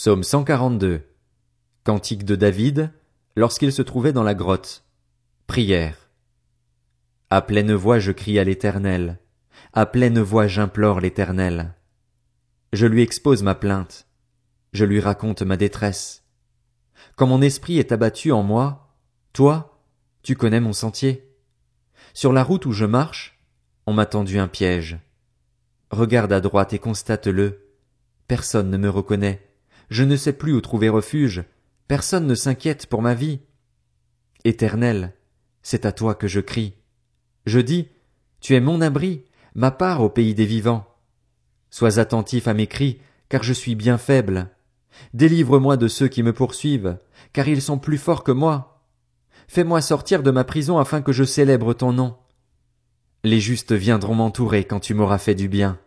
Psaume 142. Cantique de David, lorsqu'il se trouvait dans la grotte. Prière. À pleine voix je crie à l'Éternel. À pleine voix j'implore l'Éternel. Je lui expose ma plainte. Je lui raconte ma détresse. Quand mon esprit est abattu en moi, toi, tu connais mon sentier. Sur la route où je marche, on m'a tendu un piège. Regarde à droite et constate-le. Personne ne me reconnaît. Je ne sais plus où trouver refuge. Personne ne s'inquiète pour ma vie. Éternel, c'est à toi que je crie. Je dis, tu es mon abri, ma part au pays des vivants. Sois attentif à mes cris, car je suis bien faible. Délivre-moi de ceux qui me poursuivent, car ils sont plus forts que moi. Fais-moi sortir de ma prison afin que je célèbre ton nom. Les justes viendront m'entourer quand tu m'auras fait du bien.